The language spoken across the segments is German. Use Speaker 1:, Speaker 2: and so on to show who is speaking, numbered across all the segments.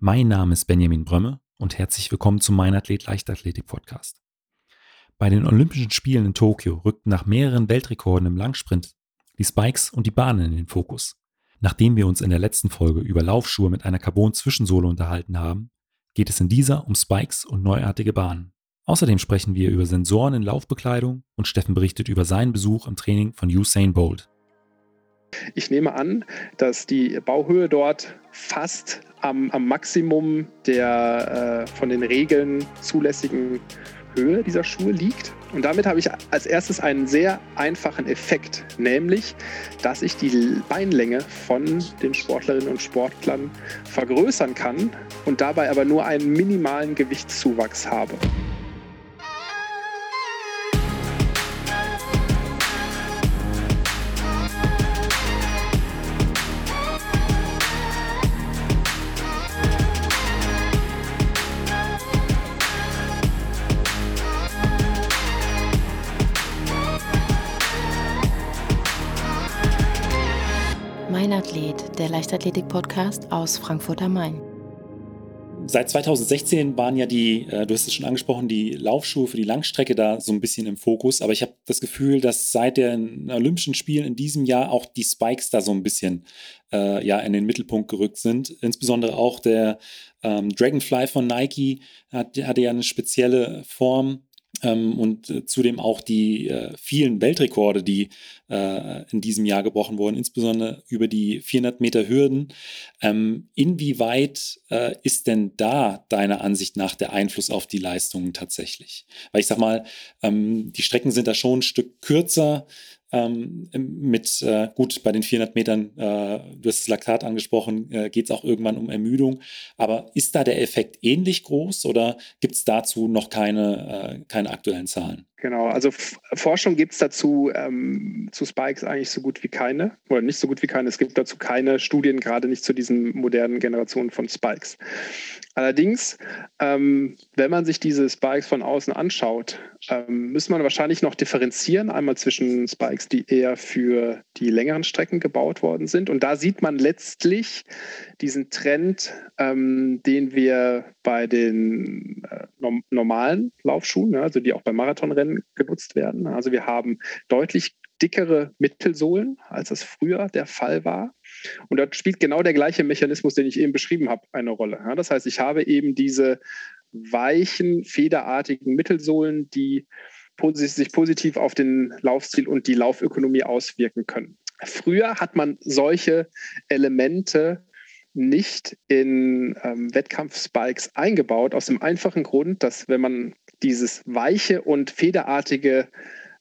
Speaker 1: Mein Name ist Benjamin Brömme und herzlich willkommen zum Mein Athlet Leichtathletik Podcast. Bei den Olympischen Spielen in Tokio rückten nach mehreren Weltrekorden im Langsprint die Spikes und die Bahnen in den Fokus. Nachdem wir uns in der letzten Folge über Laufschuhe mit einer Carbon-Zwischensohle unterhalten haben, geht es in dieser um Spikes und neuartige Bahnen. Außerdem sprechen wir über Sensoren in Laufbekleidung und Steffen berichtet über seinen Besuch im Training von Usain Bolt.
Speaker 2: Ich nehme an, dass die Bauhöhe dort fast am, am Maximum der äh, von den Regeln zulässigen Höhe dieser Schuhe liegt. Und damit habe ich als erstes einen sehr einfachen Effekt, nämlich, dass ich die Beinlänge von den Sportlerinnen und Sportlern vergrößern kann und dabei aber nur einen minimalen Gewichtszuwachs habe.
Speaker 3: Der Leichtathletik-Podcast aus Frankfurt am Main.
Speaker 1: Seit 2016 waren ja die, äh, du hast es schon angesprochen, die Laufschuhe für die Langstrecke da so ein bisschen im Fokus. Aber ich habe das Gefühl, dass seit den Olympischen Spielen in diesem Jahr auch die Spikes da so ein bisschen äh, ja, in den Mittelpunkt gerückt sind. Insbesondere auch der ähm, Dragonfly von Nike hat, hatte ja eine spezielle Form und äh, zudem auch die äh, vielen Weltrekorde, die äh, in diesem Jahr gebrochen wurden, insbesondere über die 400 Meter Hürden. Ähm, inwieweit ist denn da deiner Ansicht nach der Einfluss auf die Leistungen tatsächlich? Weil ich sag mal, ähm, die Strecken sind da schon ein Stück kürzer. Ähm, mit, äh, gut, bei den 400 Metern, äh, du hast das Laktat angesprochen, äh, geht es auch irgendwann um Ermüdung. Aber ist da der Effekt ähnlich groß oder gibt es dazu noch keine, äh, keine aktuellen Zahlen?
Speaker 2: Genau, also Forschung gibt es dazu ähm, zu Spikes eigentlich so gut wie keine, oder nicht so gut wie keine. Es gibt dazu keine Studien, gerade nicht zu diesen modernen Generationen von Spikes. Allerdings, ähm, wenn man sich diese Spikes von außen anschaut, ähm, muss man wahrscheinlich noch differenzieren, einmal zwischen Spikes, die eher für die längeren Strecken gebaut worden sind. Und da sieht man letztlich diesen Trend, ähm, den wir bei den äh, normalen Laufschuhen, also die auch beim Marathonrennen Rennen genutzt werden. Also wir haben deutlich dickere Mittelsohlen, als das früher der Fall war. Und da spielt genau der gleiche Mechanismus, den ich eben beschrieben habe, eine Rolle. das heißt, ich habe eben diese weichen, federartigen Mittelsohlen, die sich positiv auf den Laufstil und die Laufökonomie auswirken können. Früher hat man solche Elemente nicht in ähm, Wettkampfspikes eingebaut, aus dem einfachen Grund, dass wenn man dieses weiche und federartige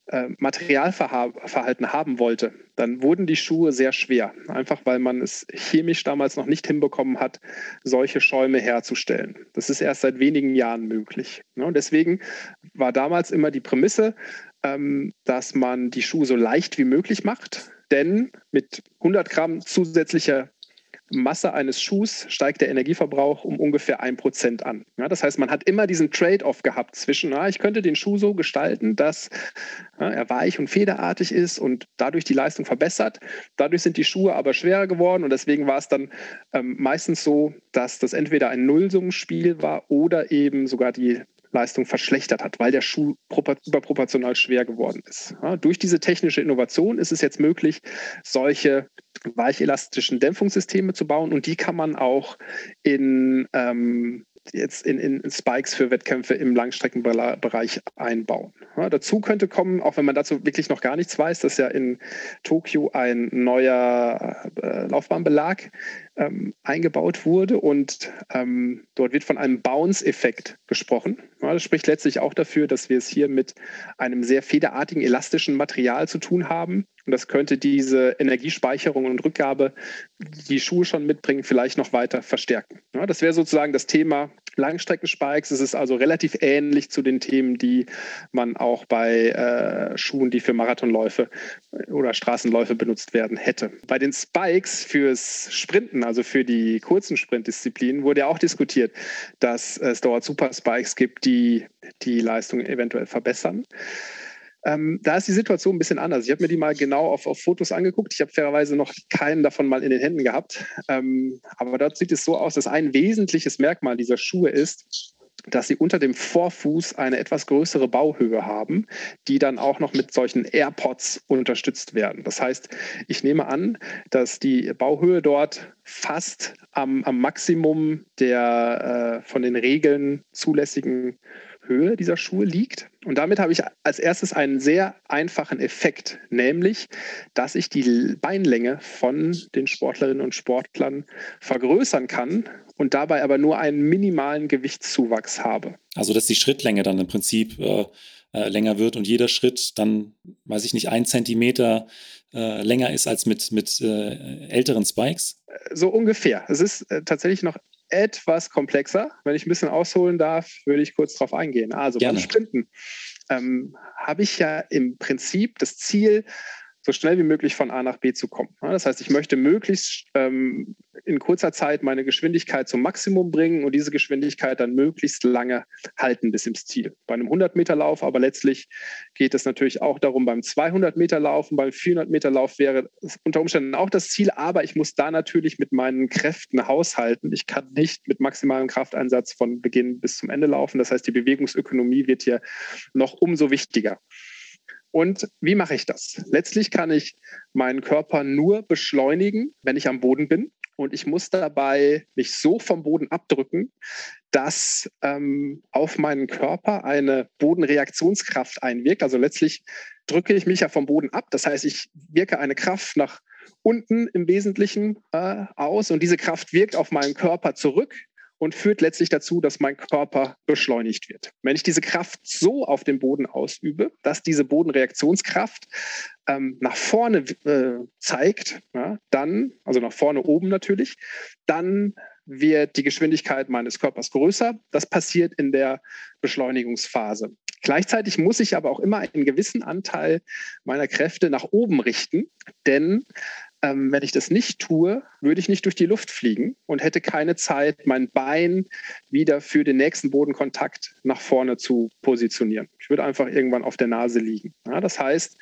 Speaker 2: äh, Materialverhalten haben wollte, dann wurden die Schuhe sehr schwer. Einfach weil man es chemisch damals noch nicht hinbekommen hat, solche Schäume herzustellen. Das ist erst seit wenigen Jahren möglich. Ne? Und deswegen war damals immer die Prämisse, ähm, dass man die Schuhe so leicht wie möglich macht. Denn mit 100 Gramm zusätzlicher Masse eines Schuhs steigt der Energieverbrauch um ungefähr ein Prozent an. Ja, das heißt, man hat immer diesen Trade-off gehabt zwischen, na, ich könnte den Schuh so gestalten, dass ja, er weich und federartig ist und dadurch die Leistung verbessert. Dadurch sind die Schuhe aber schwerer geworden und deswegen war es dann ähm, meistens so, dass das entweder ein Nullsummenspiel war oder eben sogar die Leistung verschlechtert hat, weil der Schuh überproportional schwer geworden ist. Ja, durch diese technische Innovation ist es jetzt möglich, solche weichelastischen Dämpfungssysteme zu bauen und die kann man auch in ähm, jetzt in, in Spikes für Wettkämpfe im Langstreckenbereich einbauen. Ja, dazu könnte kommen, auch wenn man dazu wirklich noch gar nichts weiß, dass ja in Tokio ein neuer äh, Laufbahnbelag ähm, eingebaut wurde und ähm, dort wird von einem Bounce-Effekt gesprochen. Ja, das spricht letztlich auch dafür, dass wir es hier mit einem sehr federartigen, elastischen Material zu tun haben. Und das könnte diese Energiespeicherung und Rückgabe, die, Schuhe schon mitbringen, vielleicht noch weiter verstärken. Ja, das wäre sozusagen das Thema Langstreckenspikes. Es ist also relativ ähnlich zu den Themen, die man auch bei äh, Schuhen, die für Marathonläufe oder Straßenläufe benutzt werden, hätte. Bei den Spikes fürs Sprinten also für die kurzen Sprintdisziplinen, wurde ja auch diskutiert, dass es dort Super Spikes gibt, die die Leistung eventuell verbessern. Ähm, da ist die Situation ein bisschen anders. Ich habe mir die mal genau auf, auf Fotos angeguckt. Ich habe fairerweise noch keinen davon mal in den Händen gehabt. Ähm, aber dort sieht es so aus, dass ein wesentliches Merkmal dieser Schuhe ist, dass sie unter dem Vorfuß eine etwas größere Bauhöhe haben, die dann auch noch mit solchen AirPods unterstützt werden. Das heißt, ich nehme an, dass die Bauhöhe dort fast am, am Maximum der äh, von den Regeln zulässigen Höhe dieser Schuhe liegt. Und damit habe ich als erstes einen sehr einfachen Effekt, nämlich, dass ich die Beinlänge von den Sportlerinnen und Sportlern vergrößern kann und dabei aber nur einen minimalen Gewichtszuwachs habe.
Speaker 1: Also, dass die Schrittlänge dann im Prinzip äh, äh, länger wird und jeder Schritt dann, weiß ich nicht, ein Zentimeter äh, länger ist als mit, mit äh, älteren Spikes?
Speaker 2: So ungefähr. Es ist äh, tatsächlich noch etwas komplexer. Wenn ich ein bisschen ausholen darf, würde ich kurz darauf eingehen. Also Gerne. beim Sprinten ähm, habe ich ja im Prinzip das Ziel, so schnell wie möglich von A nach B zu kommen. Das heißt, ich möchte möglichst ähm, in kurzer Zeit meine Geschwindigkeit zum Maximum bringen und diese Geschwindigkeit dann möglichst lange halten bis ins Ziel. Bei einem 100-Meter-Lauf, aber letztlich geht es natürlich auch darum, beim 200-Meter-Lauf und beim 400-Meter-Lauf wäre unter Umständen auch das Ziel, aber ich muss da natürlich mit meinen Kräften haushalten. Ich kann nicht mit maximalem Krafteinsatz von Beginn bis zum Ende laufen. Das heißt, die Bewegungsökonomie wird hier noch umso wichtiger. Und wie mache ich das? Letztlich kann ich meinen Körper nur beschleunigen, wenn ich am Boden bin. Und ich muss dabei mich so vom Boden abdrücken, dass ähm, auf meinen Körper eine Bodenreaktionskraft einwirkt. Also letztlich drücke ich mich ja vom Boden ab. Das heißt, ich wirke eine Kraft nach unten im Wesentlichen äh, aus und diese Kraft wirkt auf meinen Körper zurück und führt letztlich dazu, dass mein Körper beschleunigt wird. Wenn ich diese Kraft so auf dem Boden ausübe, dass diese Bodenreaktionskraft ähm, nach vorne äh, zeigt, ja, dann, also nach vorne oben natürlich, dann wird die Geschwindigkeit meines Körpers größer. Das passiert in der Beschleunigungsphase. Gleichzeitig muss ich aber auch immer einen gewissen Anteil meiner Kräfte nach oben richten, denn ähm, wenn ich das nicht tue, würde ich nicht durch die Luft fliegen und hätte keine Zeit, mein Bein wieder für den nächsten Bodenkontakt nach vorne zu positionieren. Ich würde einfach irgendwann auf der Nase liegen. Ja, das heißt,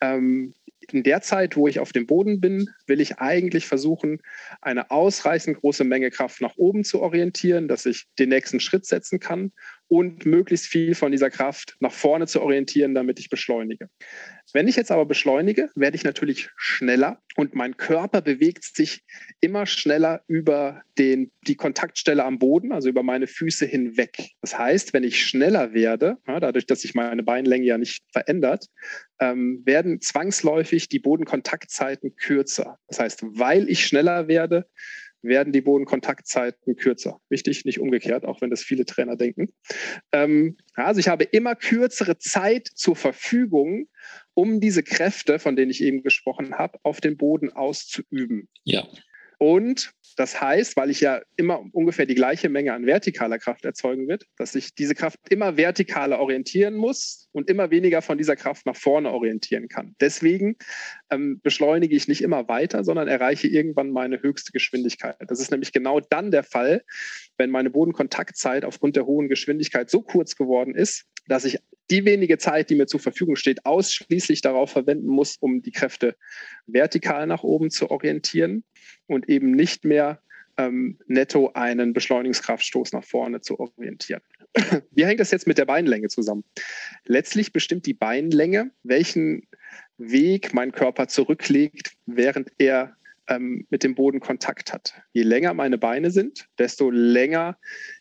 Speaker 2: ähm, in der Zeit, wo ich auf dem Boden bin, will ich eigentlich versuchen, eine ausreichend große Menge Kraft nach oben zu orientieren, dass ich den nächsten Schritt setzen kann und möglichst viel von dieser Kraft nach vorne zu orientieren, damit ich beschleunige. Wenn ich jetzt aber beschleunige, werde ich natürlich schneller und mein Körper bewegt sich immer schneller über den, die Kontaktstelle am Boden, also über meine Füße hinweg. Das heißt, wenn ich schneller werde, ja, dadurch, dass sich meine Beinlänge ja nicht verändert, ähm, werden zwangsläufig die Bodenkontaktzeiten kürzer. Das heißt, weil ich schneller werde, werden die Bodenkontaktzeiten kürzer. Wichtig, nicht umgekehrt, auch wenn das viele Trainer denken. Ähm, also ich habe immer kürzere Zeit zur Verfügung, um diese Kräfte, von denen ich eben gesprochen habe, auf dem Boden auszuüben.
Speaker 1: Ja.
Speaker 2: Und das heißt, weil ich ja immer ungefähr die gleiche Menge an vertikaler Kraft erzeugen wird, dass ich diese Kraft immer vertikaler orientieren muss und immer weniger von dieser Kraft nach vorne orientieren kann. Deswegen ähm, beschleunige ich nicht immer weiter, sondern erreiche irgendwann meine höchste Geschwindigkeit. Das ist nämlich genau dann der Fall, wenn meine Bodenkontaktzeit aufgrund der hohen Geschwindigkeit so kurz geworden ist, dass ich die wenige Zeit, die mir zur Verfügung steht, ausschließlich darauf verwenden muss, um die Kräfte vertikal nach oben zu orientieren und eben nicht mehr ähm, netto einen Beschleunigungskraftstoß nach vorne zu orientieren. Wie hängt das jetzt mit der Beinlänge zusammen? Letztlich bestimmt die Beinlänge, welchen Weg mein Körper zurücklegt, während er ähm, mit dem Boden Kontakt hat. Je länger meine Beine sind, desto länger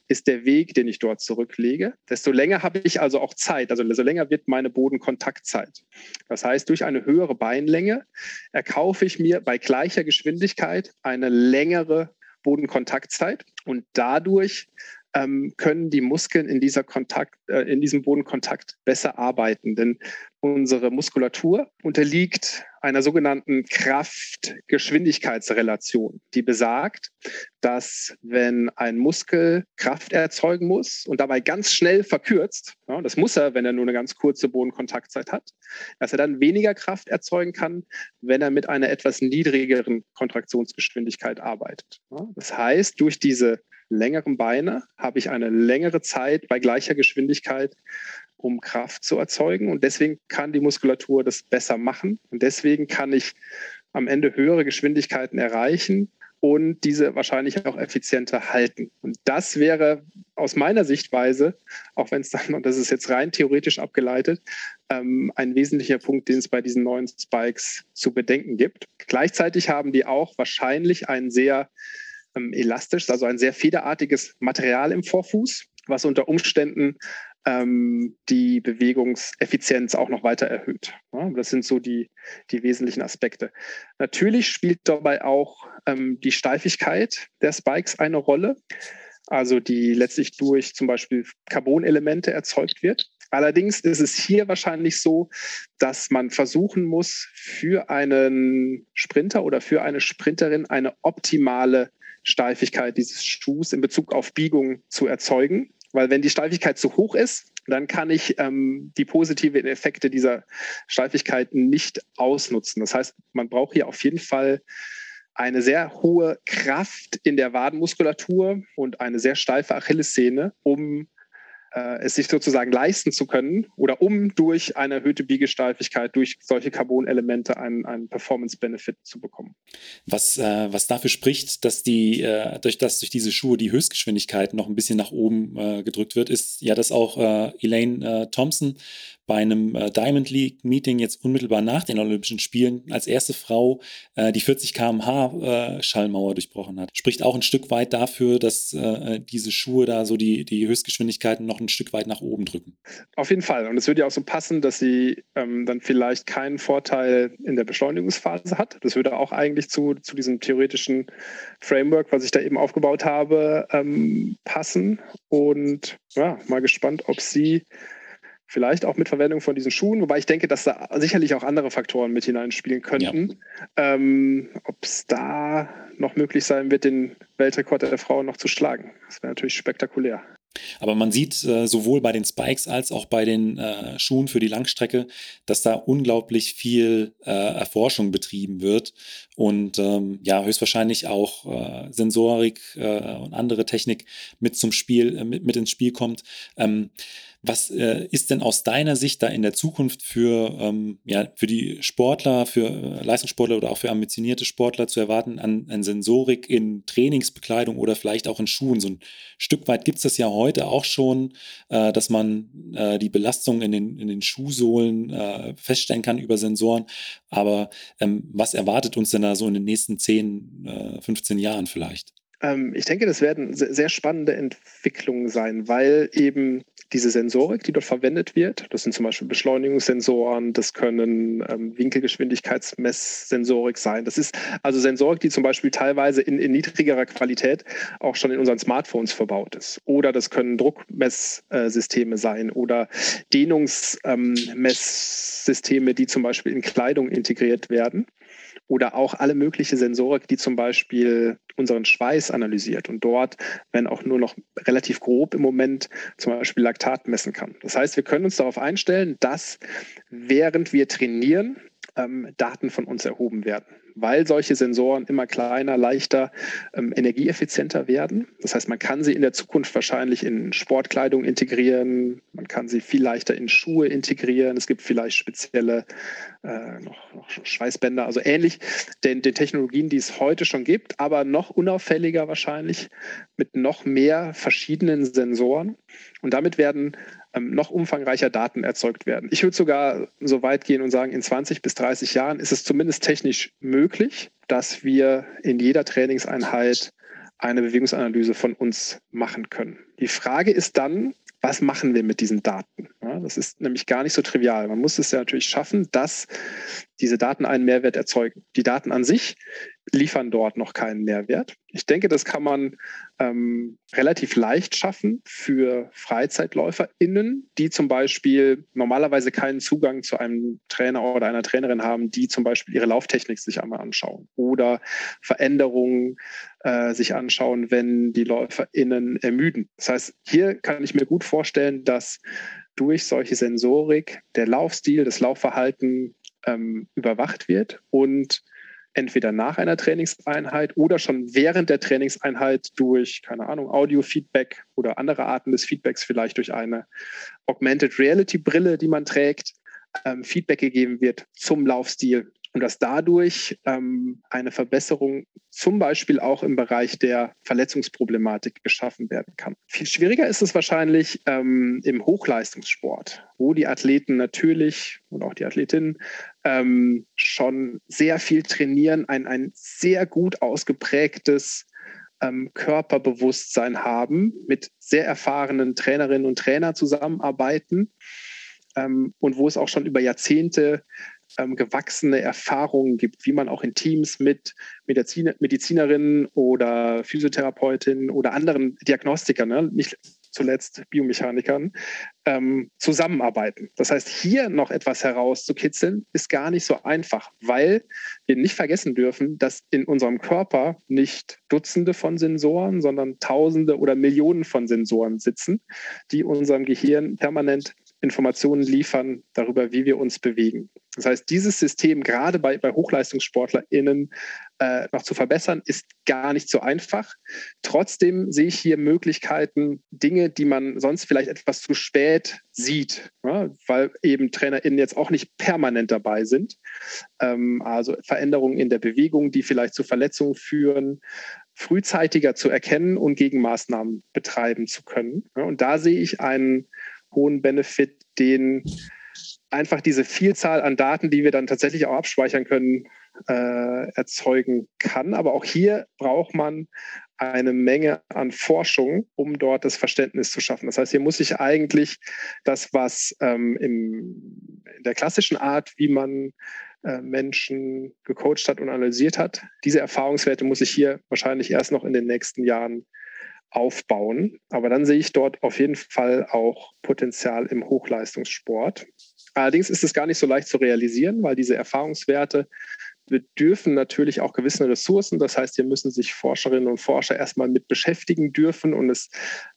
Speaker 2: ist der Weg, den ich dort zurücklege. Desto länger habe ich also auch Zeit, also desto länger wird meine Bodenkontaktzeit. Das heißt, durch eine höhere Beinlänge erkaufe ich mir bei gleicher Geschwindigkeit eine längere Bodenkontaktzeit und dadurch ähm, können die Muskeln in, dieser Kontakt, äh, in diesem Bodenkontakt besser arbeiten. Denn unsere Muskulatur unterliegt einer sogenannten Kraft-Geschwindigkeitsrelation, die besagt, dass wenn ein Muskel Kraft erzeugen muss und dabei ganz schnell verkürzt, ja, das muss er, wenn er nur eine ganz kurze Bodenkontaktzeit hat, dass er dann weniger Kraft erzeugen kann, wenn er mit einer etwas niedrigeren Kontraktionsgeschwindigkeit arbeitet. Ja, das heißt, durch diese längeren Beine habe ich eine längere Zeit bei gleicher Geschwindigkeit um Kraft zu erzeugen. Und deswegen kann die Muskulatur das besser machen. Und deswegen kann ich am Ende höhere Geschwindigkeiten erreichen und diese wahrscheinlich auch effizienter halten. Und das wäre aus meiner Sichtweise, auch wenn es dann, und das ist jetzt rein theoretisch abgeleitet, ähm, ein wesentlicher Punkt, den es bei diesen neuen Spikes zu bedenken gibt. Gleichzeitig haben die auch wahrscheinlich ein sehr ähm, elastisches, also ein sehr federartiges Material im Vorfuß, was unter Umständen ähm, die Bewegungseffizienz auch noch weiter erhöht. Ja, das sind so die, die wesentlichen Aspekte. Natürlich spielt dabei auch ähm, die Steifigkeit der Spikes eine Rolle, also die letztlich durch zum Beispiel Carbonelemente erzeugt wird. Allerdings ist es hier wahrscheinlich so, dass man versuchen muss, für einen Sprinter oder für eine Sprinterin eine optimale Steifigkeit dieses Schuhs in Bezug auf Biegung zu erzeugen. Weil wenn die Steifigkeit zu hoch ist, dann kann ich ähm, die positiven Effekte dieser Steifigkeit nicht ausnutzen. Das heißt, man braucht hier auf jeden Fall eine sehr hohe Kraft in der Wadenmuskulatur und eine sehr steife Achillessehne, um es sich sozusagen leisten zu können oder um durch eine erhöhte Biegesteifigkeit, durch solche Carbonelemente einen, einen Performance-Benefit zu bekommen.
Speaker 1: Was, äh, was dafür spricht, dass die, äh, durch, dass durch diese Schuhe die Höchstgeschwindigkeit noch ein bisschen nach oben äh, gedrückt wird, ist ja, dass auch äh, Elaine äh, Thompson bei einem äh, Diamond League Meeting jetzt unmittelbar nach den Olympischen Spielen als erste Frau äh, die 40 km/h äh, Schallmauer durchbrochen hat. Spricht auch ein Stück weit dafür, dass diese Schuhe da so die, die Höchstgeschwindigkeiten noch ein Stück weit nach oben drücken.
Speaker 2: Auf jeden Fall. Und es würde ja auch so passen, dass sie ähm, dann vielleicht keinen Vorteil in der Beschleunigungsphase hat. Das würde auch eigentlich zu, zu diesem theoretischen Framework, was ich da eben aufgebaut habe, ähm, passen. Und ja, mal gespannt, ob sie Vielleicht auch mit Verwendung von diesen Schuhen, wobei ich denke, dass da sicherlich auch andere Faktoren mit hineinspielen könnten. Ja. Ähm, Ob es da noch möglich sein wird, den Weltrekord der Frauen noch zu schlagen. Das wäre natürlich spektakulär.
Speaker 1: Aber man sieht äh, sowohl bei den Spikes als auch bei den äh, Schuhen für die Langstrecke, dass da unglaublich viel äh, Erforschung betrieben wird und ähm, ja, höchstwahrscheinlich auch äh, Sensorik äh, und andere Technik mit zum Spiel, äh, mit, mit ins Spiel kommt. Ähm, was äh, ist denn aus deiner Sicht da in der Zukunft für, ähm, ja, für die Sportler, für äh, Leistungssportler oder auch für ambitionierte Sportler zu erwarten an, an Sensorik in Trainingsbekleidung oder vielleicht auch in Schuhen? So ein Stück weit gibt es das ja heute auch schon, äh, dass man äh, die Belastung in den, in den Schuhsohlen äh, feststellen kann über Sensoren. Aber ähm, was erwartet uns denn da so in den nächsten 10, 15 äh, Jahren vielleicht?
Speaker 2: Ähm, ich denke, das werden sehr spannende Entwicklungen sein, weil eben diese Sensorik, die dort verwendet wird, das sind zum Beispiel Beschleunigungssensoren, das können ähm, Winkelgeschwindigkeitsmesssensorik sein. Das ist also Sensorik, die zum Beispiel teilweise in, in, niedrigerer Qualität auch schon in unseren Smartphones verbaut ist. Oder das können Druckmesssysteme sein oder Dehnungsmesssysteme, ähm, die zum Beispiel in Kleidung integriert werden oder auch alle mögliche Sensorik, die zum Beispiel unseren Schweiß analysiert und dort, wenn auch nur noch relativ grob im Moment, zum Beispiel Laktat messen kann. Das heißt, wir können uns darauf einstellen, dass während wir trainieren, ähm, Daten von uns erhoben werden weil solche Sensoren immer kleiner, leichter, ähm, energieeffizienter werden. Das heißt, man kann sie in der Zukunft wahrscheinlich in Sportkleidung integrieren, man kann sie viel leichter in Schuhe integrieren. Es gibt vielleicht spezielle äh, noch, noch, Schweißbänder, also ähnlich den, den Technologien, die es heute schon gibt, aber noch unauffälliger wahrscheinlich mit noch mehr verschiedenen Sensoren. Und damit werden noch umfangreicher Daten erzeugt werden. Ich würde sogar so weit gehen und sagen, in 20 bis 30 Jahren ist es zumindest technisch möglich, dass wir in jeder Trainingseinheit eine Bewegungsanalyse von uns machen können. Die Frage ist dann, was machen wir mit diesen Daten? Ja, das ist nämlich gar nicht so trivial. Man muss es ja natürlich schaffen, dass diese Daten einen Mehrwert erzeugen. Die Daten an sich liefern dort noch keinen Mehrwert. Ich denke, das kann man ähm, relativ leicht schaffen für FreizeitläuferInnen, die zum Beispiel normalerweise keinen Zugang zu einem Trainer oder einer Trainerin haben, die zum Beispiel ihre Lauftechnik sich einmal anschauen oder Veränderungen äh, sich anschauen, wenn die LäuferInnen ermüden. Das heißt, hier kann ich mir gut vorstellen, dass durch solche Sensorik der Laufstil, das Laufverhalten ähm, überwacht wird und entweder nach einer Trainingseinheit oder schon während der Trainingseinheit durch, keine Ahnung, Audio-Feedback oder andere Arten des Feedbacks, vielleicht durch eine Augmented Reality-Brille, die man trägt, ähm, Feedback gegeben wird zum Laufstil und dass dadurch ähm, eine Verbesserung zum Beispiel auch im Bereich der Verletzungsproblematik geschaffen werden kann. Viel schwieriger ist es wahrscheinlich ähm, im Hochleistungssport, wo die Athleten natürlich und auch die Athletinnen ähm, schon sehr viel trainieren, ein, ein sehr gut ausgeprägtes ähm, Körperbewusstsein haben, mit sehr erfahrenen Trainerinnen und Trainern zusammenarbeiten ähm, und wo es auch schon über Jahrzehnte ähm, gewachsene Erfahrungen gibt, wie man auch in Teams mit Mediziner, Medizinerinnen oder Physiotherapeutinnen oder anderen Diagnostikern, ne, nicht zuletzt Biomechanikern, ähm, zusammenarbeiten. Das heißt, hier noch etwas herauszukitzeln, ist gar nicht so einfach, weil wir nicht vergessen dürfen, dass in unserem Körper nicht Dutzende von Sensoren, sondern Tausende oder Millionen von Sensoren sitzen, die unserem Gehirn permanent Informationen liefern darüber, wie wir uns bewegen. Das heißt, dieses System gerade bei, bei HochleistungssportlerInnen äh, noch zu verbessern, ist gar nicht so einfach. Trotzdem sehe ich hier Möglichkeiten, Dinge, die man sonst vielleicht etwas zu spät sieht, ja, weil eben TrainerInnen jetzt auch nicht permanent dabei sind. Ähm, also Veränderungen in der Bewegung, die vielleicht zu Verletzungen führen, frühzeitiger zu erkennen und Gegenmaßnahmen betreiben zu können. Ja, und da sehe ich einen hohen Benefit, den einfach diese Vielzahl an Daten, die wir dann tatsächlich auch abspeichern können, äh, erzeugen kann. Aber auch hier braucht man eine Menge an Forschung, um dort das Verständnis zu schaffen. Das heißt, hier muss ich eigentlich das, was ähm, im, in der klassischen Art, wie man äh, Menschen gecoacht hat und analysiert hat, diese Erfahrungswerte muss ich hier wahrscheinlich erst noch in den nächsten Jahren aufbauen. Aber dann sehe ich dort auf jeden Fall auch Potenzial im Hochleistungssport. Allerdings ist es gar nicht so leicht zu realisieren, weil diese Erfahrungswerte bedürfen natürlich auch gewissen Ressourcen. Das heißt, hier müssen sich Forscherinnen und Forscher erstmal mit beschäftigen dürfen und es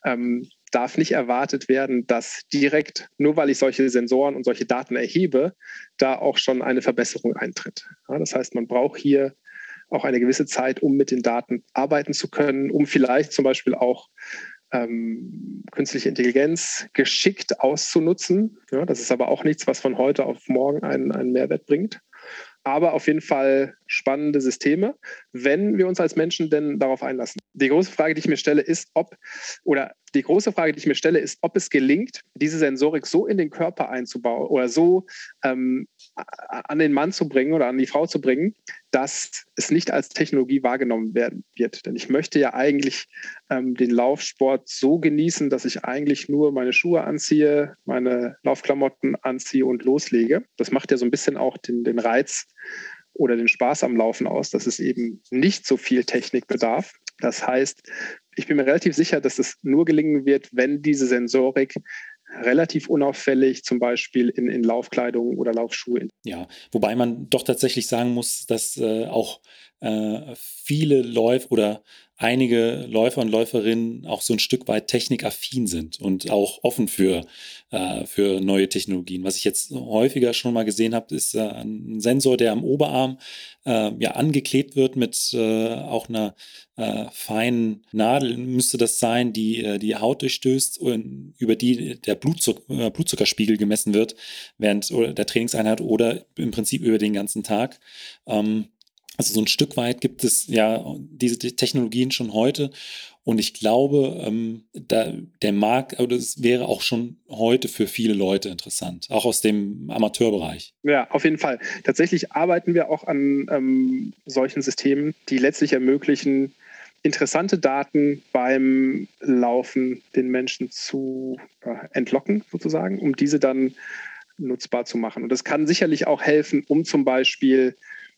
Speaker 2: ähm, darf nicht erwartet werden, dass direkt, nur weil ich solche Sensoren und solche Daten erhebe, da auch schon eine Verbesserung eintritt. Ja, das heißt, man braucht hier auch eine gewisse Zeit, um mit den Daten arbeiten zu können, um vielleicht zum Beispiel auch ähm, künstliche Intelligenz geschickt auszunutzen. Ja, das ist aber auch nichts, was von heute auf morgen einen, einen Mehrwert bringt. Aber auf jeden Fall spannende Systeme, wenn wir uns als Menschen denn darauf einlassen. Die große Frage, die ich mir stelle, ist, ob, oder die große Frage, die ich mir stelle, ist, ob es gelingt, diese Sensorik so in den Körper einzubauen oder so ähm, an den Mann zu bringen oder an die Frau zu bringen, dass es nicht als Technologie wahrgenommen werden wird. Denn ich möchte ja eigentlich ähm, den Laufsport so genießen, dass ich eigentlich nur meine Schuhe anziehe, meine Laufklamotten anziehe und loslege. Das macht ja so ein bisschen auch den, den Reiz oder den Spaß am Laufen aus, dass es eben nicht so viel Technik bedarf. Das heißt, ich bin mir relativ sicher, dass es nur gelingen wird, wenn diese Sensorik relativ unauffällig, zum Beispiel in, in Laufkleidung oder Laufschuhe.
Speaker 1: Ja, wobei man doch tatsächlich sagen muss, dass äh, auch äh, viele Läufer oder einige Läufer und Läuferinnen auch so ein Stück weit technikaffin sind und auch offen für, äh, für neue Technologien. Was ich jetzt häufiger schon mal gesehen habe, ist äh, ein Sensor, der am Oberarm äh, ja angeklebt wird mit äh, auch einer äh, feinen Nadel, müsste das sein, die äh, die Haut durchstößt und über die der Blutzuck Blutzuckerspiegel gemessen wird während der Trainingseinheit oder im Prinzip über den ganzen Tag. Ähm, also so ein Stück weit gibt es ja diese Technologien schon heute. Und ich glaube, ähm, da, der Markt, oder es wäre auch schon heute für viele Leute interessant, auch aus dem Amateurbereich.
Speaker 2: Ja, auf jeden Fall. Tatsächlich arbeiten wir auch an ähm, solchen Systemen, die letztlich ermöglichen, interessante Daten beim Laufen den Menschen zu äh, entlocken, sozusagen, um diese dann nutzbar zu machen. Und das kann sicherlich auch helfen, um zum Beispiel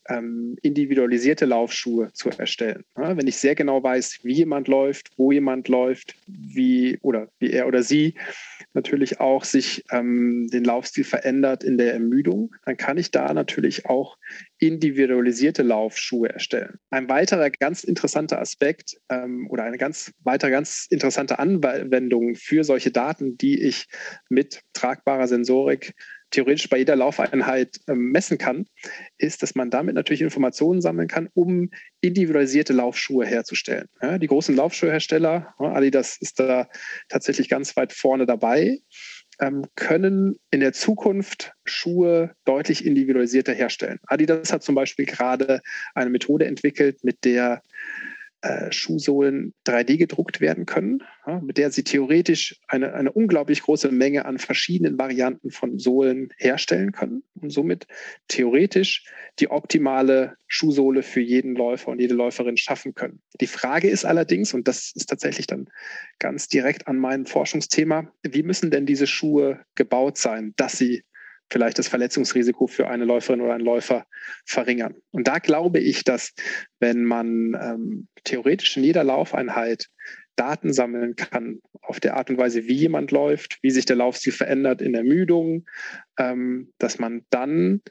Speaker 2: ähm, individualisierte Laufschuhe zu erstellen. Ja, wenn ich sehr genau weiß, wie jemand läuft, wo jemand läuft, wie oder wie er oder sie natürlich auch sich ähm, den Laufstil verändert in der Ermüdung, dann kann ich da natürlich auch individualisierte Laufschuhe erstellen. Ein weiterer ganz interessanter Aspekt ähm, oder eine ganz weitere ganz interessante Anwendung für solche Daten, die ich mit tragbarer Sensorik theoretisch bei jeder Laufeinheit ähm, messen kann, ist, dass man damit natürlich Informationen sammeln kann, um individualisierte Laufschuhe herzustellen. Ja, die großen Laufschuhhersteller, Adidas ist da tatsächlich ganz weit vorne dabei, ähm, können in der Zukunft Schuhe deutlich individualisierter herstellen. Adidas hat zum Beispiel gerade eine Methode entwickelt, mit der Schuhsohlen 3D gedruckt werden können, mit der sie theoretisch eine, eine unglaublich große Menge an verschiedenen Varianten von Sohlen herstellen können und somit theoretisch die optimale Schuhsohle für jeden Läufer und jede Läuferin schaffen können. Die Frage ist allerdings, und das ist tatsächlich dann ganz direkt an meinem Forschungsthema, wie müssen denn diese Schuhe gebaut sein, dass sie vielleicht das Verletzungsrisiko für eine Läuferin oder einen Läufer verringern. Und da glaube ich, dass wenn man ähm, theoretisch in jeder Laufeinheit Daten sammeln kann auf der Art und Weise, wie jemand läuft, wie sich der Laufstil verändert in Ermüdung, ähm, dass man dann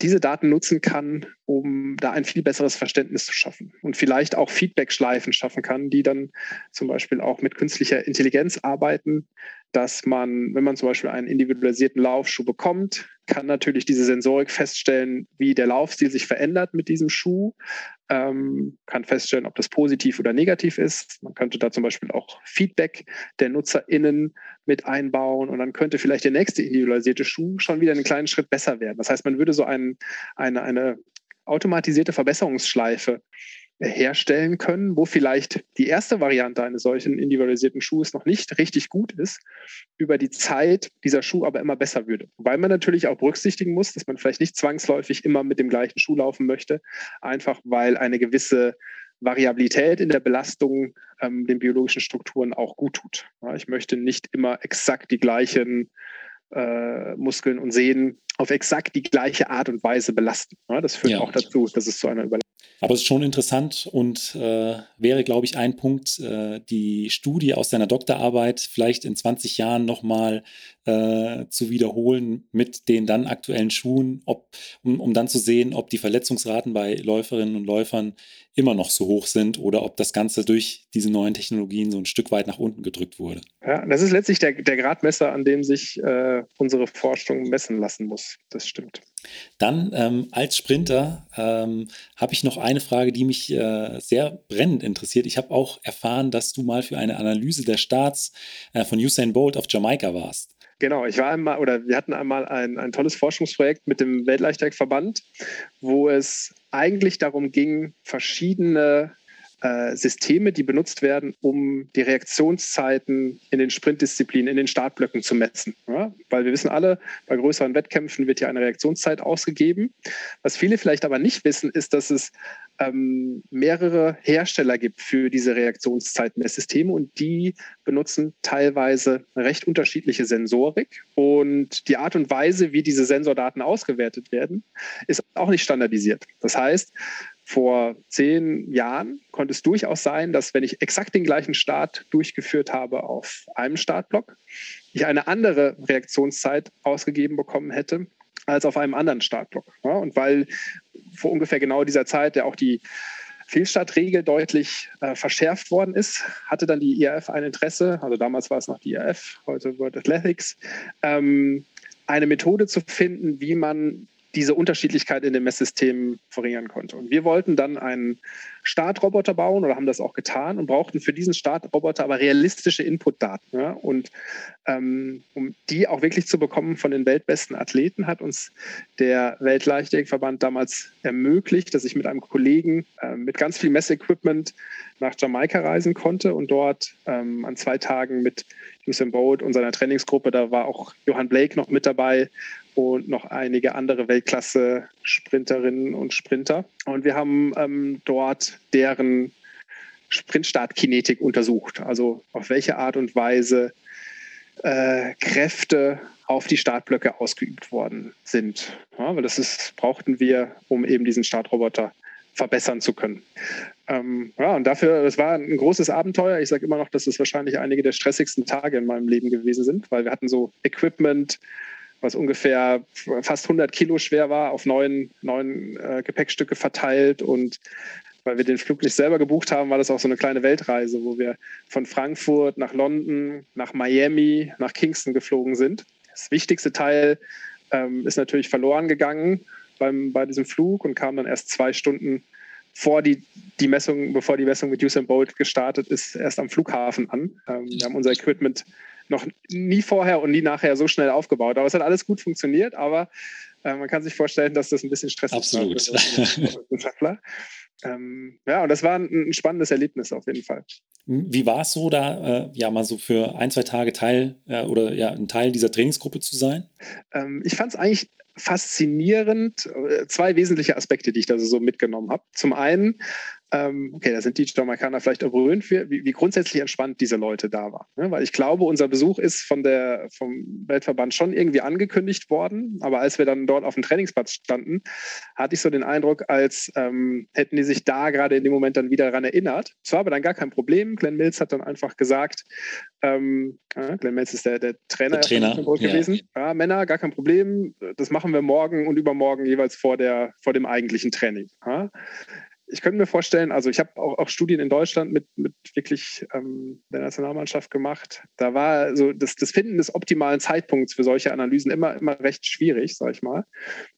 Speaker 2: diese Daten nutzen kann, um da ein viel besseres Verständnis zu schaffen und vielleicht auch Feedback-Schleifen schaffen kann, die dann zum Beispiel auch mit künstlicher Intelligenz arbeiten, dass man, wenn man zum Beispiel einen individualisierten Laufschuh bekommt, kann natürlich diese Sensorik feststellen, wie der Laufstil sich verändert mit diesem Schuh, ähm, kann feststellen, ob das positiv oder negativ ist. Man könnte da zum Beispiel auch Feedback der NutzerInnen mit einbauen und dann könnte vielleicht der nächste individualisierte Schuh schon wieder einen kleinen Schritt besser werden. Das heißt, man würde so ein, eine, eine automatisierte Verbesserungsschleife herstellen können, wo vielleicht die erste Variante eines solchen individualisierten Schuhs noch nicht richtig gut ist, über die Zeit dieser Schuh aber immer besser würde. Wobei man natürlich auch berücksichtigen muss, dass man vielleicht nicht zwangsläufig immer mit dem gleichen Schuh laufen möchte, einfach weil eine gewisse Variabilität in der Belastung ähm, den biologischen Strukturen auch gut tut. Ja, ich möchte nicht immer exakt die gleichen äh, Muskeln und Sehnen auf exakt die gleiche Art und Weise belasten. Ja, das führt ja. auch dazu, dass es zu einer Überlastung
Speaker 1: aber es ist schon interessant und äh, wäre, glaube ich, ein Punkt, äh, die Studie aus deiner Doktorarbeit vielleicht in 20 Jahren nochmal äh, zu wiederholen mit den dann aktuellen Schuhen, ob, um, um dann zu sehen, ob die Verletzungsraten bei Läuferinnen und Läufern immer noch so hoch sind oder ob das Ganze durch diese neuen Technologien so ein Stück weit nach unten gedrückt wurde.
Speaker 2: Ja, das ist letztlich der, der Gradmesser, an dem sich äh, unsere Forschung messen lassen muss. Das stimmt.
Speaker 1: Dann ähm, als Sprinter ähm, habe ich noch eine Frage, die mich äh, sehr brennend interessiert. Ich habe auch erfahren, dass du mal für eine Analyse der Starts äh, von Usain Bolt auf Jamaika warst.
Speaker 2: Genau, ich war einmal oder wir hatten einmal ein, ein tolles Forschungsprojekt mit dem Weltleichtathletikverband, wo es eigentlich darum ging, verschiedene äh, Systeme, die benutzt werden, um die Reaktionszeiten in den Sprintdisziplinen, in den Startblöcken zu messen. Ja? Weil wir wissen alle, bei größeren Wettkämpfen wird ja eine Reaktionszeit ausgegeben. Was viele vielleicht aber nicht wissen, ist, dass es ähm, mehrere Hersteller gibt für diese Reaktionszeitmesssysteme und die benutzen teilweise recht unterschiedliche Sensorik. Und die Art und Weise, wie diese Sensordaten ausgewertet werden, ist auch nicht standardisiert. Das heißt, vor zehn Jahren konnte es durchaus sein, dass wenn ich exakt den gleichen Start durchgeführt habe auf einem Startblock, ich eine andere Reaktionszeit ausgegeben bekommen hätte als auf einem anderen Startblock. Ja, und weil vor ungefähr genau dieser Zeit ja auch die Fehlstartregel deutlich äh, verschärft worden ist, hatte dann die IAF ein Interesse, also damals war es noch die IAF, heute World Athletics, ähm, eine Methode zu finden, wie man diese Unterschiedlichkeit in dem Messsystem verringern konnte. Und wir wollten dann einen Startroboter bauen oder haben das auch getan und brauchten für diesen Startroboter aber realistische Inputdaten. Ja? Und ähm, um die auch wirklich zu bekommen von den weltbesten Athleten, hat uns der Weltleichtathletikverband damals ermöglicht, dass ich mit einem Kollegen äh, mit ganz viel Messequipment nach Jamaika reisen konnte und dort ähm, an zwei Tagen mit Usain Bolt und seiner Trainingsgruppe, da war auch Johann Blake noch mit dabei, und noch einige andere Weltklasse-Sprinterinnen und Sprinter. Und wir haben ähm, dort deren Sprintstartkinetik untersucht. Also auf welche Art und Weise äh, Kräfte auf die Startblöcke ausgeübt worden sind. Ja, weil das ist, brauchten wir, um eben diesen Startroboter verbessern zu können. Ähm, ja, und dafür, das war ein großes Abenteuer. Ich sage immer noch, dass es wahrscheinlich einige der stressigsten Tage in meinem Leben gewesen sind, weil wir hatten so Equipment, was ungefähr fast 100 Kilo schwer war, auf neun, neun äh, Gepäckstücke verteilt. Und weil wir den Flug nicht selber gebucht haben, war das auch so eine kleine Weltreise, wo wir von Frankfurt nach London, nach Miami, nach Kingston geflogen sind. Das wichtigste Teil ähm, ist natürlich verloren gegangen beim, bei diesem Flug und kam dann erst zwei Stunden vor die, die Messung, bevor die Messung mit Usain Bolt gestartet ist, erst am Flughafen an. Ähm, wir haben unser Equipment noch nie vorher und nie nachher so schnell aufgebaut. Aber es hat alles gut funktioniert, aber äh, man kann sich vorstellen, dass das ein bisschen stressig
Speaker 1: Absolut.
Speaker 2: war. ähm, ja, und das war ein, ein, spannendes Erlebnis auf jeden Fall.
Speaker 1: Wie war es so, da äh, ja mal so für ein, zwei Tage Teil äh, oder ja ein Teil dieser Trainingsgruppe zu sein?
Speaker 2: Ähm, ich fand es eigentlich faszinierend. Äh, zwei wesentliche Aspekte, die ich da so mitgenommen habe. Zum einen ähm, okay, da sind die Jamaikaner vielleicht erwöhnt, wie, wie, grundsätzlich entspannt diese Leute da waren. Ne? Weil ich glaube, unser Besuch ist von der, vom Weltverband schon irgendwie angekündigt worden. Aber als wir dann dort auf dem Trainingsplatz standen, hatte ich so den Eindruck, als ähm, hätten die sich da gerade in dem Moment dann wieder daran erinnert. Es war aber dann gar kein Problem. Glenn Mills hat dann einfach gesagt, ähm, ja, Glenn Mills ist der, der Trainer,
Speaker 1: der Trainer
Speaker 2: gewesen. Ja. ja. Männer, gar kein Problem. Das machen wir morgen und übermorgen jeweils vor, der, vor dem eigentlichen Training. Ja ich könnte mir vorstellen, also ich habe auch, auch, Studien in Deutschland mit, mit wirklich ähm, der Nationalmannschaft gemacht. Da war so das, das Finden des optimalen Zeitpunkts für solche Analysen immer, immer recht schwierig, sag ich mal.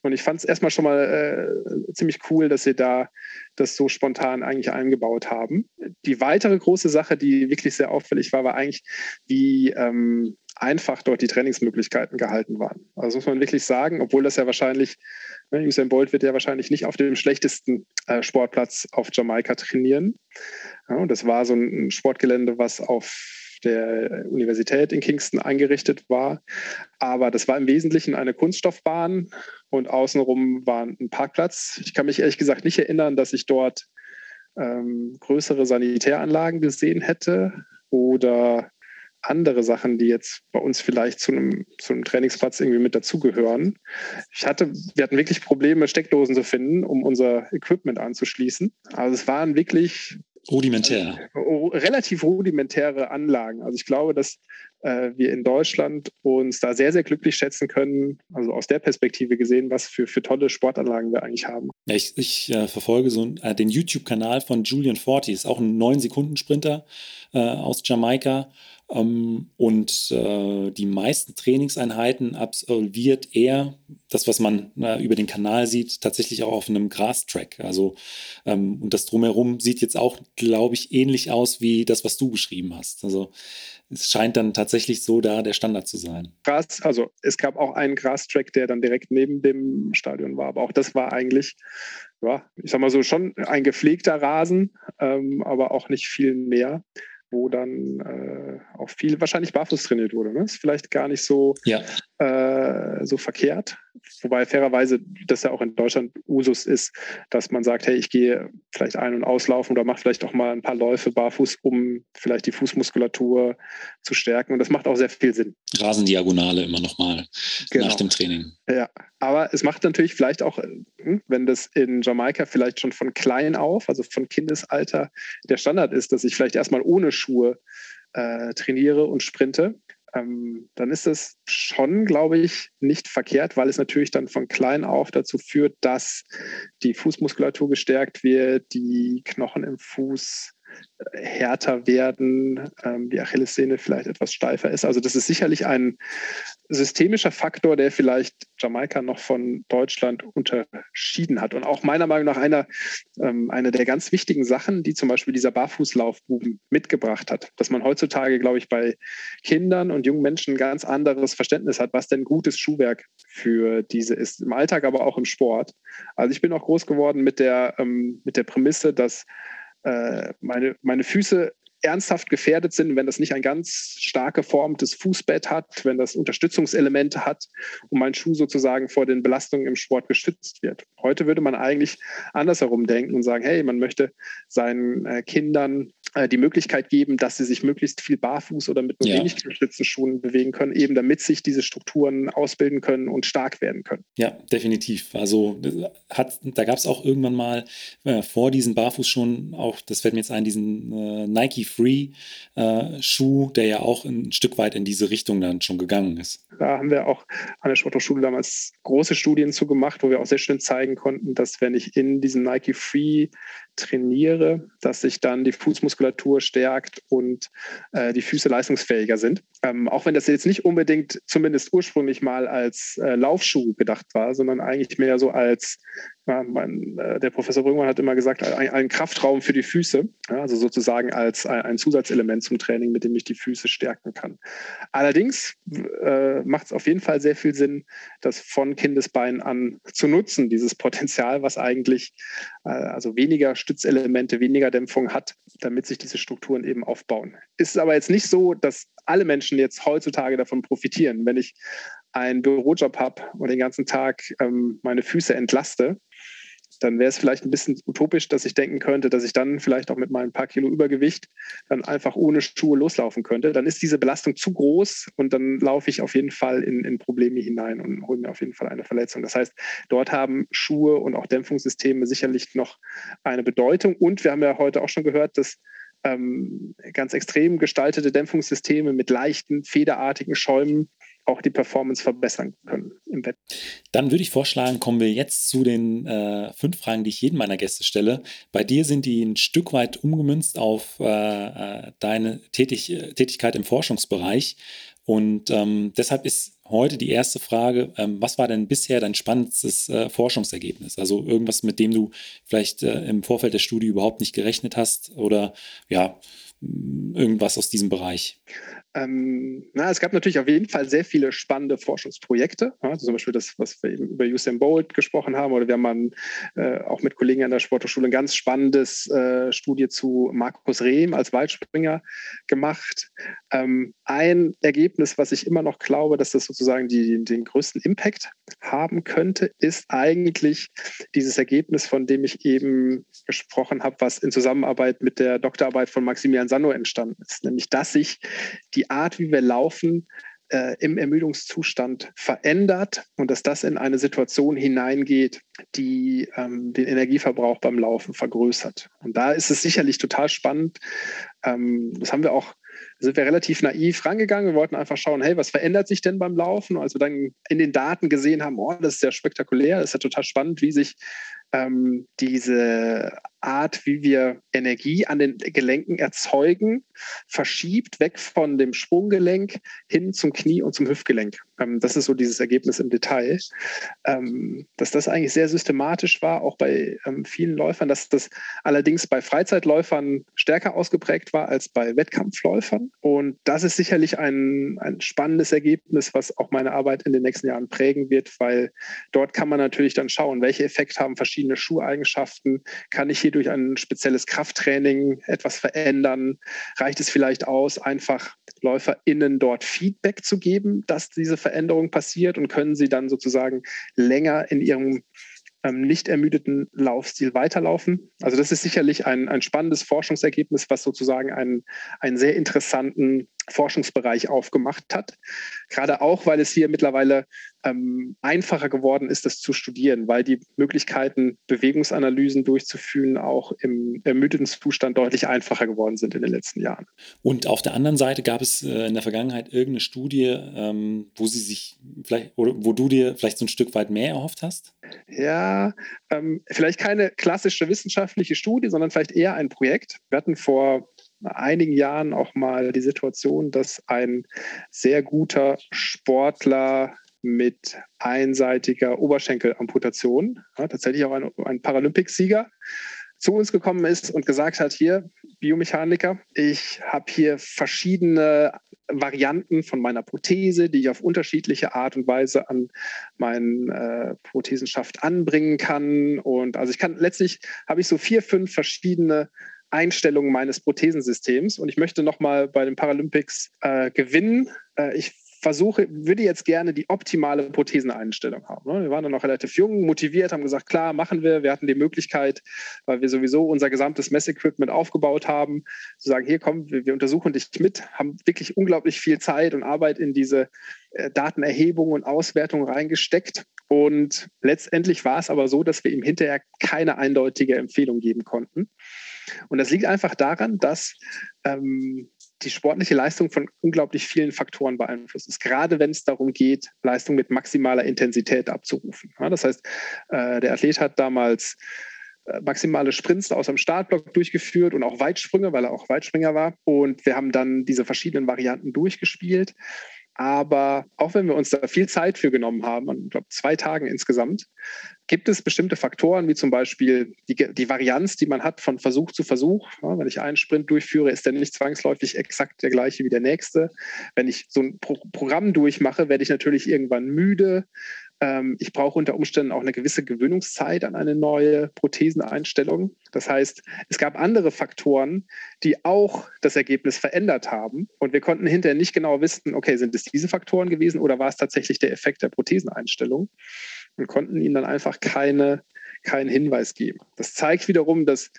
Speaker 2: Und ich fand es erstmal schon mal äh, ziemlich cool, dass sie da das so spontan eigentlich eingebaut haben. Die weitere große Sache, die wirklich sehr auffällig war, war eigentlich, wie ähm, einfach dort die Trainingsmöglichkeiten gehalten waren. Also muss man wirklich sagen, obwohl das ja wahrscheinlich, Usain Bolt wird ja wahrscheinlich nicht auf dem schlechtesten äh, Sportplatz auf Jamaika trainieren. Ja, und das war so ein Sportgelände, was auf der Universität in Kingston eingerichtet war. Aber das war im Wesentlichen eine Kunststoffbahn und außenrum war ein Parkplatz. Ich kann mich ehrlich gesagt nicht erinnern, dass ich dort ähm, größere Sanitäranlagen gesehen hätte oder andere Sachen, die jetzt bei uns vielleicht zu einem, zu einem Trainingsplatz irgendwie mit dazugehören. Ich hatte, wir hatten wirklich Probleme, Steckdosen zu finden, um unser Equipment anzuschließen. Also es waren wirklich
Speaker 1: rudimentär.
Speaker 2: Äh, relativ rudimentäre Anlagen. Also ich glaube, dass äh, wir in Deutschland uns da sehr, sehr glücklich schätzen können, also aus der Perspektive gesehen, was für, für tolle Sportanlagen wir eigentlich haben.
Speaker 1: Ja, ich, ich äh, verfolge so äh, den YouTube-Kanal von Julian Forty, ist auch ein 9-Sekunden-Sprinter äh, aus Jamaika. Ähm, und äh, die meisten Trainingseinheiten absolviert er, das, was man äh, über den Kanal sieht, tatsächlich auch auf einem Grastrack. Also, ähm, und das drumherum sieht jetzt auch, glaube ich, ähnlich aus wie das, was du beschrieben hast. Also, es scheint dann tatsächlich so da der Standard zu sein.
Speaker 2: Gras, also es gab auch einen Grastrack, der dann direkt neben dem Stadion war, aber auch das war eigentlich, ich sag mal so, schon ein gepflegter Rasen, ähm, aber auch nicht viel mehr wo dann äh, auch viel wahrscheinlich barfuß trainiert wurde. Ne? Ist vielleicht gar nicht so, ja. äh, so verkehrt. Wobei fairerweise das ja auch in Deutschland Usus ist, dass man sagt, hey, ich gehe vielleicht ein- und auslaufen oder mache vielleicht auch mal ein paar Läufe barfuß, um vielleicht die Fußmuskulatur zu stärken. Und das macht auch sehr viel Sinn.
Speaker 1: Rasendiagonale immer nochmal genau. nach dem Training.
Speaker 2: Ja, aber es macht natürlich vielleicht auch, hm, wenn das in Jamaika vielleicht schon von klein auf, also von Kindesalter, der Standard ist, dass ich vielleicht erstmal ohne Schuhe äh, trainiere und sprinte, ähm, dann ist es schon, glaube ich, nicht verkehrt, weil es natürlich dann von klein auf dazu führt, dass die Fußmuskulatur gestärkt wird, die Knochen im Fuß härter werden, ähm, die Achillessehne vielleicht etwas steifer ist. Also das ist sicherlich ein systemischer Faktor, der vielleicht Jamaika noch von Deutschland unterschieden hat. Und auch meiner Meinung nach einer, ähm, eine der ganz wichtigen Sachen, die zum Beispiel dieser Barfußlaufbuben mitgebracht hat, dass man heutzutage, glaube ich, bei Kindern und jungen Menschen ein ganz anderes Verständnis hat, was denn gutes Schuhwerk für diese ist, im Alltag, aber auch im Sport. Also ich bin auch groß geworden mit der, ähm, mit der Prämisse, dass äh, meine, meine Füße ernsthaft gefährdet sind, wenn das nicht ein ganz stark geformtes Fußbett hat, wenn das Unterstützungselemente hat und mein Schuh sozusagen vor den Belastungen im Sport geschützt wird. Heute würde man eigentlich andersherum denken und sagen, hey, man möchte seinen äh, Kindern die Möglichkeit geben, dass sie sich möglichst viel barfuß oder mit nur ja. wenig geschützten Schuhen bewegen können, eben damit sich diese Strukturen ausbilden können und stark werden können.
Speaker 1: Ja, definitiv. Also hat, da gab es auch irgendwann mal äh, vor diesen Barfußschuhen auch, das fällt mir jetzt ein, diesen äh, Nike Free äh, Schuh, der ja auch ein Stück weit in diese Richtung dann schon gegangen ist.
Speaker 2: Da haben wir auch an der Sporthochschule damals große Studien zu gemacht, wo wir auch sehr schön zeigen konnten, dass wenn ich in diesem Nike Free trainiere, dass sich dann die Fußmuskulatur stärkt und äh, die Füße leistungsfähiger sind. Ähm, auch wenn das jetzt nicht unbedingt zumindest ursprünglich mal als äh, Laufschuh gedacht war, sondern eigentlich mehr so als ja, mein, äh, der Professor Brüngmann hat immer gesagt, ein, ein Kraftraum für die Füße, ja, also sozusagen als ein, ein, Zusatzelement zum Training, mit dem ich die Füße stärken kann. Allerdings äh, macht es auf jeden Fall sehr viel Sinn, das von Kindesbeinen an zu nutzen, dieses Potenzial, was eigentlich äh, also weniger Stützelemente, weniger Dämpfung hat, damit sich diese Strukturen eben aufbauen. Ist aber jetzt nicht so, dass alle Menschen jetzt heutzutage davon profitieren. Wenn ich einen Bürojob habe und den ganzen Tag ähm, meine Füße entlaste, dann wäre es vielleicht ein bisschen utopisch, dass ich denken könnte, dass ich dann vielleicht auch mit meinem paar Kilo Übergewicht dann einfach ohne Schuhe loslaufen könnte. Dann ist diese Belastung zu groß und dann laufe ich auf jeden Fall in, in Probleme hinein und hole mir auf jeden Fall eine Verletzung. Das heißt, dort haben Schuhe und auch Dämpfungssysteme sicherlich noch eine Bedeutung. Und wir haben ja heute auch schon gehört, dass ähm, ganz extrem gestaltete Dämpfungssysteme mit leichten, federartigen Schäumen auch die Performance verbessern können im Bett.
Speaker 1: Dann würde ich vorschlagen, kommen wir jetzt zu den äh, fünf Fragen, die ich jedem meiner Gäste stelle. Bei dir sind die ein Stück weit umgemünzt auf äh, äh deine Tätig Tätigkeit im Forschungsbereich. Und ähm, deshalb ist heute die erste Frage, ähm, was war denn bisher dein spannendstes äh, Forschungsergebnis? Also irgendwas, mit dem du vielleicht äh, im Vorfeld der Studie überhaupt nicht gerechnet hast oder ja, irgendwas aus diesem Bereich?
Speaker 2: Ähm, na, es gab natürlich auf jeden Fall sehr viele spannende Forschungsprojekte. Also zum Beispiel das, was wir eben über Usain Bolt gesprochen haben, oder wir haben äh, auch mit Kollegen an der Sporthochschule ein ganz spannendes äh, Studie zu Markus Rehm als Weitspringer gemacht. Ähm, ein Ergebnis, was ich immer noch glaube, dass das sozusagen die, den größten Impact haben könnte, ist eigentlich dieses Ergebnis, von dem ich eben gesprochen habe, was in Zusammenarbeit mit der Doktorarbeit von Maximilian Sanno entstanden ist, nämlich dass sich die die Art, wie wir laufen, äh, im Ermüdungszustand verändert und dass das in eine Situation hineingeht, die ähm, den Energieverbrauch beim Laufen vergrößert. Und da ist es sicherlich total spannend. Ähm, das haben wir auch sind wir relativ naiv rangegangen. Wir wollten einfach schauen, hey, was verändert sich denn beim Laufen? Als wir dann in den Daten gesehen haben, oh, das ist ja spektakulär, das ist ja total spannend, wie sich ähm, diese Art, wie wir Energie an den Gelenken erzeugen, verschiebt weg von dem Sprunggelenk hin zum Knie und zum Hüftgelenk. Ähm, das ist so dieses Ergebnis im Detail. Ähm, dass das eigentlich sehr systematisch war, auch bei ähm, vielen Läufern, dass das allerdings bei Freizeitläufern stärker ausgeprägt war als bei Wettkampfläufern. Und das ist sicherlich ein, ein spannendes Ergebnis, was auch meine Arbeit in den nächsten Jahren prägen wird, weil dort kann man natürlich dann schauen, welche Effekte haben verschiedene Schuheigenschaften. Kann ich hier durch ein spezielles Krafttraining etwas verändern? Reicht es vielleicht aus, einfach LäuferInnen dort Feedback zu geben, dass diese Veränderung passiert und können sie dann sozusagen länger in ihrem ähm, nicht ermüdeten Laufstil weiterlaufen. Also das ist sicherlich ein, ein spannendes Forschungsergebnis, was sozusagen einen, einen sehr interessanten Forschungsbereich aufgemacht hat. Gerade auch, weil es hier mittlerweile ähm, einfacher geworden ist, das zu studieren, weil die Möglichkeiten, Bewegungsanalysen durchzuführen, auch im ermüdeten Zustand deutlich einfacher geworden sind in den letzten Jahren.
Speaker 1: Und auf der anderen Seite gab es äh, in der Vergangenheit irgendeine Studie, ähm, wo sie sich vielleicht oder wo du dir vielleicht so ein Stück weit mehr erhofft hast?
Speaker 2: Ja, ähm, vielleicht keine klassische wissenschaftliche Studie, sondern vielleicht eher ein Projekt. Wir hatten vor einigen Jahren auch mal die Situation, dass ein sehr guter Sportler mit einseitiger Oberschenkelamputation, ja, tatsächlich auch ein, ein Paralympicsieger, zu uns gekommen ist und gesagt hat, hier, Biomechaniker, ich habe hier verschiedene Varianten von meiner Prothese, die ich auf unterschiedliche Art und Weise an meinen äh, Prothesenschaft anbringen kann. Und also ich kann letztlich habe ich so vier, fünf verschiedene Einstellungen meines Prothesensystems und ich möchte nochmal bei den Paralympics äh, gewinnen. Äh, ich versuche, würde jetzt gerne die optimale Protheseneinstellung haben. Ne? Wir waren dann noch relativ jung, motiviert, haben gesagt, klar, machen wir. Wir hatten die Möglichkeit, weil wir sowieso unser gesamtes Messequipment aufgebaut haben, zu sagen, hier komm, wir, wir untersuchen dich mit, haben wirklich unglaublich viel Zeit und Arbeit in diese äh, Datenerhebung und Auswertung reingesteckt. Und letztendlich war es aber so, dass wir ihm hinterher keine eindeutige Empfehlung geben konnten. Und das liegt einfach daran, dass ähm, die sportliche Leistung von unglaublich vielen Faktoren beeinflusst ist, gerade wenn es darum geht, Leistung mit maximaler Intensität abzurufen. Ja, das heißt, äh, der Athlet hat damals äh, maximale Sprints aus dem Startblock durchgeführt und auch Weitsprünge, weil er auch Weitspringer war. Und wir haben dann diese verschiedenen Varianten durchgespielt. Aber auch wenn wir uns da viel Zeit für genommen haben, ich glaube zwei Tagen insgesamt, gibt es bestimmte Faktoren, wie zum Beispiel die, die Varianz, die man hat von Versuch zu Versuch. Ja, wenn ich einen Sprint durchführe, ist der nicht zwangsläufig exakt der gleiche wie der nächste. Wenn ich so ein Pro Programm durchmache, werde ich natürlich irgendwann müde. Ähm, ich brauche unter Umständen auch eine gewisse Gewöhnungszeit an eine neue Protheseneinstellung. Das heißt, es gab andere Faktoren, die auch das Ergebnis verändert haben. Und wir konnten hinterher nicht genau wissen, okay, sind es diese Faktoren gewesen oder war es tatsächlich der Effekt der Protheseneinstellung? Und konnten ihnen dann einfach keine keinen Hinweis geben. Das zeigt wiederum, dass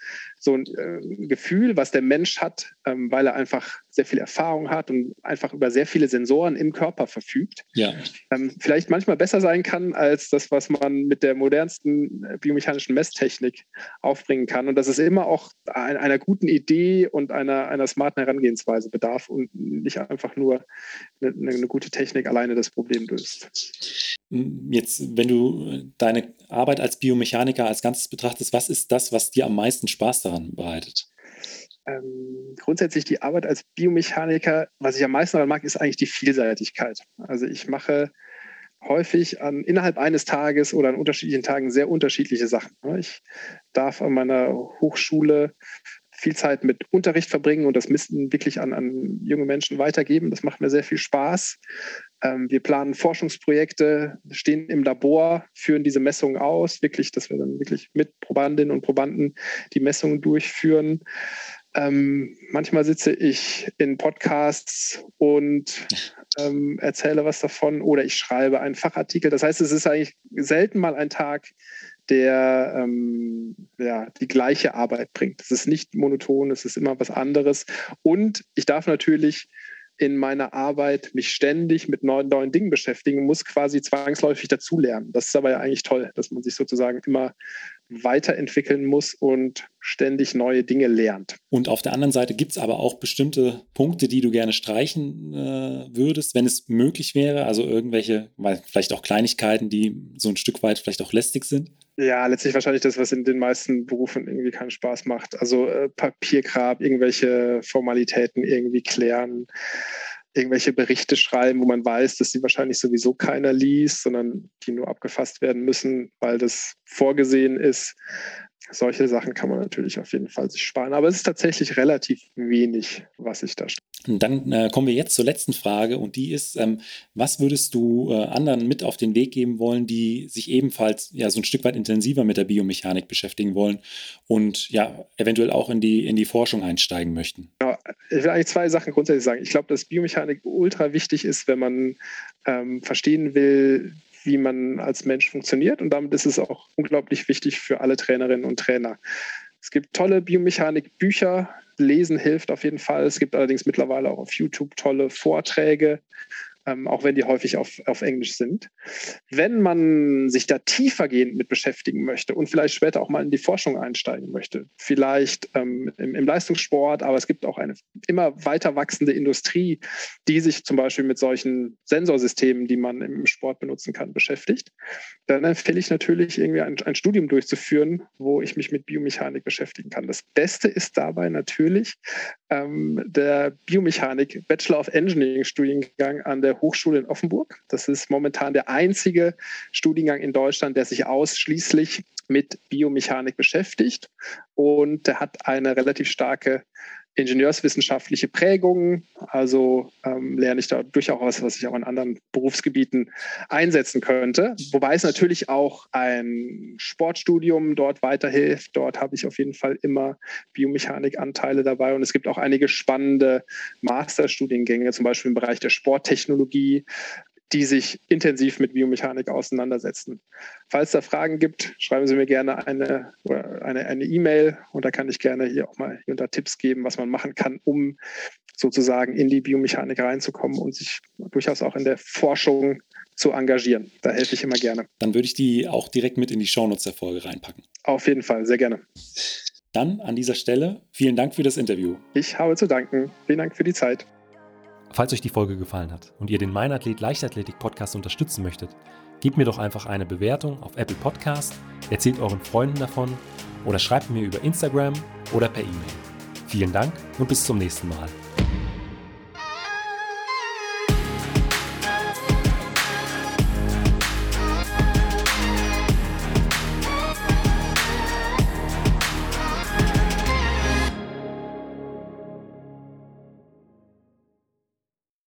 Speaker 2: so ein äh, Gefühl, was der Mensch hat, ähm, weil er einfach sehr viel Erfahrung hat und einfach über sehr viele Sensoren im Körper verfügt,
Speaker 1: ja.
Speaker 2: ähm, vielleicht manchmal besser sein kann als das, was man mit der modernsten äh, biomechanischen Messtechnik aufbringen kann. Und dass es immer auch ein, einer guten Idee und einer, einer smarten Herangehensweise bedarf und nicht einfach nur eine, eine gute Technik alleine das Problem löst.
Speaker 1: Jetzt, wenn du deine Arbeit als Biomechaniker als Ganzes betrachtest, was ist das, was dir am meisten Spaß daran bereitet?
Speaker 2: Ähm, grundsätzlich die Arbeit als Biomechaniker, was ich am meisten daran mag, ist eigentlich die Vielseitigkeit. Also ich mache häufig an, innerhalb eines Tages oder an unterschiedlichen Tagen sehr unterschiedliche Sachen. Ich darf an meiner Hochschule viel Zeit mit Unterricht verbringen und das Wissen wirklich an, an junge Menschen weitergeben. Das macht mir sehr viel Spaß. Ähm, wir planen Forschungsprojekte, stehen im Labor, führen diese Messungen aus, wirklich, dass wir dann wirklich mit Probandinnen und Probanden die Messungen durchführen. Ähm, manchmal sitze ich in Podcasts und ähm, erzähle was davon oder ich schreibe einen Fachartikel. Das heißt, es ist eigentlich selten mal ein Tag, der ähm, ja, die gleiche Arbeit bringt. Es ist nicht monoton, es ist immer was anderes. Und ich darf natürlich in meiner Arbeit mich ständig mit neuen, neuen Dingen beschäftigen, muss quasi zwangsläufig dazulernen. Das ist aber ja eigentlich toll, dass man sich sozusagen immer weiterentwickeln muss und ständig neue Dinge lernt.
Speaker 1: Und auf der anderen Seite gibt es aber auch bestimmte Punkte, die du gerne streichen äh, würdest, wenn es möglich wäre. Also irgendwelche, vielleicht auch Kleinigkeiten, die so ein Stück weit vielleicht auch lästig sind.
Speaker 2: Ja, letztlich wahrscheinlich das, was in den meisten Berufen irgendwie keinen Spaß macht. Also äh, Papierkram, irgendwelche Formalitäten irgendwie klären irgendwelche Berichte schreiben, wo man weiß, dass sie wahrscheinlich sowieso keiner liest, sondern die nur abgefasst werden müssen, weil das vorgesehen ist. Solche Sachen kann man natürlich auf jeden Fall sich sparen. Aber es ist tatsächlich relativ wenig, was ich da
Speaker 1: und dann äh, kommen wir jetzt zur letzten Frage und die ist, ähm, was würdest du äh, anderen mit auf den Weg geben wollen, die sich ebenfalls ja so ein Stück weit intensiver mit der Biomechanik beschäftigen wollen und ja eventuell auch in die, in die Forschung einsteigen möchten?
Speaker 2: Ich will eigentlich zwei Sachen grundsätzlich sagen. Ich glaube, dass Biomechanik ultra wichtig ist, wenn man ähm, verstehen will, wie man als Mensch funktioniert und damit ist es auch unglaublich wichtig für alle Trainerinnen und Trainer. Es gibt tolle Biomechanik-Bücher, Lesen hilft auf jeden Fall. Es gibt allerdings mittlerweile auch auf YouTube tolle Vorträge, ähm, auch wenn die häufig auf, auf Englisch sind. Wenn man sich da tiefergehend mit beschäftigen möchte und vielleicht später auch mal in die Forschung einsteigen möchte, vielleicht ähm, im, im, Leistungssport, aber es gibt auch eine immer weiter wachsende Industrie, die sich zum Beispiel mit solchen Sensorsystemen, die man im Sport benutzen kann, beschäftigt, dann empfehle ich natürlich irgendwie ein, ein Studium durchzuführen, wo ich mich mit Biomechanik beschäftigen kann. Das Beste ist dabei natürlich ähm, der Biomechanik Bachelor of Engineering Studiengang an der Hochschule in Offenburg. Das ist momentan der einzige Studiengang in Deutschland, der sich ausschließlich mit Biomechanik beschäftigt und der hat eine relativ starke ingenieurswissenschaftliche Prägung. Also ähm, lerne ich da durchaus, was ich auch in anderen Berufsgebieten einsetzen könnte. Wobei es natürlich auch ein Sportstudium dort weiterhilft. Dort habe ich auf jeden Fall immer Biomechanikanteile dabei. Und es gibt auch einige spannende Masterstudiengänge, zum Beispiel im Bereich der Sporttechnologie, die sich intensiv mit Biomechanik auseinandersetzen. Falls da Fragen gibt, schreiben Sie mir gerne eine eine eine E-Mail und da kann ich gerne hier auch mal hier unter Tipps geben, was man machen kann, um sozusagen in die Biomechanik reinzukommen und sich durchaus auch in der Forschung zu engagieren. Da helfe ich immer gerne.
Speaker 1: Dann würde ich die auch direkt mit in die Shownotes der Folge reinpacken.
Speaker 2: Auf jeden Fall, sehr gerne.
Speaker 1: Dann an dieser Stelle vielen Dank für das Interview.
Speaker 2: Ich habe zu danken. Vielen Dank für die Zeit.
Speaker 1: Falls euch die Folge gefallen hat und ihr den Meinathlet Leichtathletik Podcast unterstützen möchtet, gebt mir doch einfach eine Bewertung auf Apple Podcast, erzählt euren Freunden davon oder schreibt mir über Instagram oder per E-Mail. Vielen Dank und bis zum nächsten Mal.